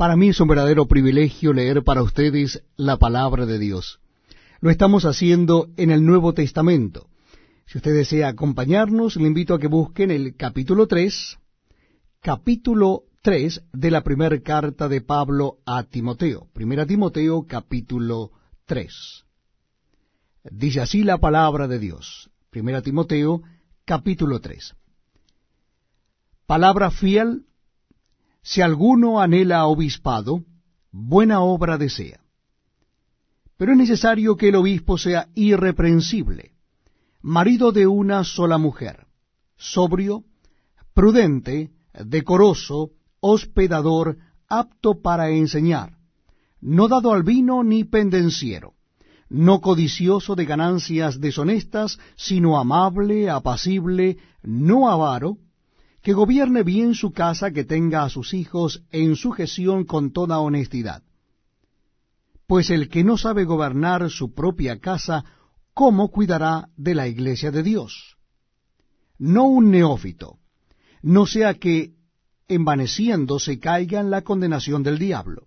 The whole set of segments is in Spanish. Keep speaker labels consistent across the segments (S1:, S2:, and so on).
S1: Para mí es un verdadero privilegio leer para ustedes la palabra de Dios. Lo estamos haciendo en el Nuevo Testamento. Si usted desea acompañarnos, le invito a que busquen el capítulo 3, capítulo 3 de la primera carta de Pablo a Timoteo. Primera Timoteo, capítulo 3. Dice así la palabra de Dios. Primera Timoteo, capítulo 3. Palabra fiel si alguno anhela obispado, buena obra desea. Pero es necesario que el obispo sea irreprensible, marido de una sola mujer, sobrio, prudente, decoroso, hospedador, apto para enseñar, no dado al vino ni pendenciero, no codicioso de ganancias deshonestas, sino amable, apacible, no avaro, que gobierne bien su casa, que tenga a sus hijos en sujeción con toda honestidad. Pues el que no sabe gobernar su propia casa, ¿cómo cuidará de la iglesia de Dios? No un neófito, no sea que envaneciéndose caiga en la condenación del diablo.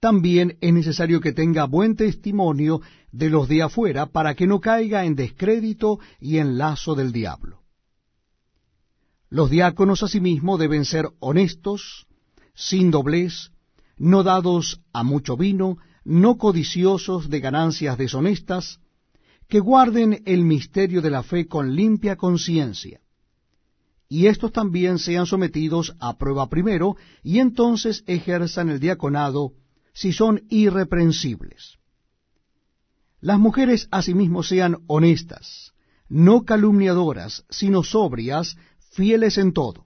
S1: También es necesario que tenga buen testimonio de los de afuera para que no caiga en descrédito y en lazo del diablo. Los diáconos asimismo deben ser honestos, sin doblez, no dados a mucho vino, no codiciosos de ganancias deshonestas, que guarden el misterio de la fe con limpia conciencia. Y estos también sean sometidos a prueba primero, y entonces ejerzan el diaconado si son irreprensibles. Las mujeres asimismo sean honestas, no calumniadoras, sino sobrias, fieles en todo.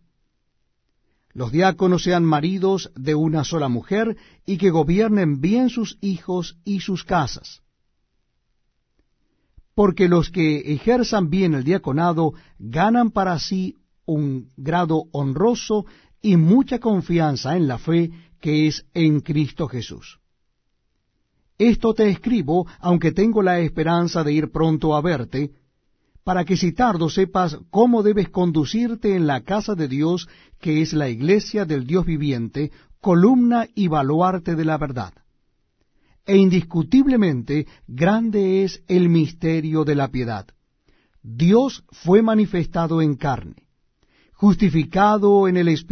S1: Los diáconos sean maridos de una sola mujer y que gobiernen bien sus hijos y sus casas. Porque los que ejerzan bien el diaconado ganan para sí un grado honroso y mucha confianza en la fe que es en Cristo Jesús. Esto te escribo, aunque tengo la esperanza de ir pronto a verte, para que si tardo sepas cómo debes conducirte en la casa de Dios, que es la iglesia del Dios viviente, columna y baluarte de la verdad. E indiscutiblemente grande es el misterio de la piedad. Dios fue manifestado en carne, justificado en el Espíritu